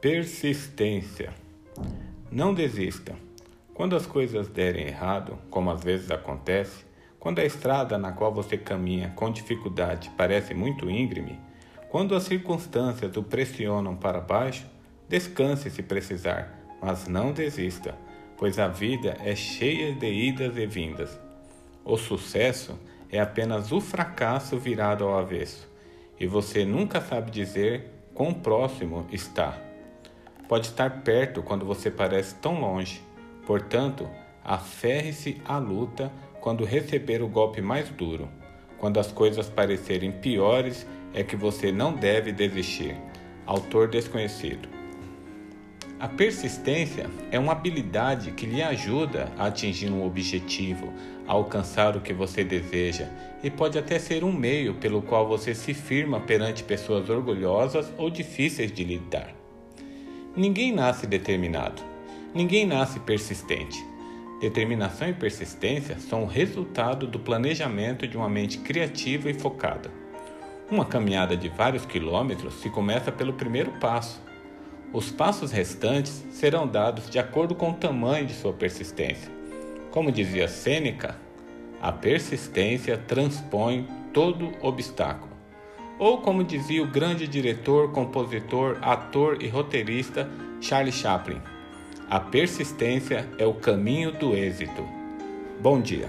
Persistência. Não desista. Quando as coisas derem errado, como às vezes acontece, quando a estrada na qual você caminha com dificuldade parece muito íngreme, quando as circunstâncias o pressionam para baixo, descanse se precisar, mas não desista, pois a vida é cheia de idas e vindas. O sucesso é apenas o fracasso virado ao avesso, e você nunca sabe dizer quão próximo está pode estar perto quando você parece tão longe. Portanto, aferre-se à luta quando receber o golpe mais duro. Quando as coisas parecerem piores, é que você não deve desistir. Autor desconhecido. A persistência é uma habilidade que lhe ajuda a atingir um objetivo, a alcançar o que você deseja e pode até ser um meio pelo qual você se firma perante pessoas orgulhosas ou difíceis de lidar. Ninguém nasce determinado. Ninguém nasce persistente. Determinação e persistência são o resultado do planejamento de uma mente criativa e focada. Uma caminhada de vários quilômetros se começa pelo primeiro passo. Os passos restantes serão dados de acordo com o tamanho de sua persistência. Como dizia Sêneca, a persistência transpõe todo obstáculo. Ou como dizia o grande diretor, compositor, ator e roteirista Charlie Chaplin, a persistência é o caminho do êxito. Bom dia.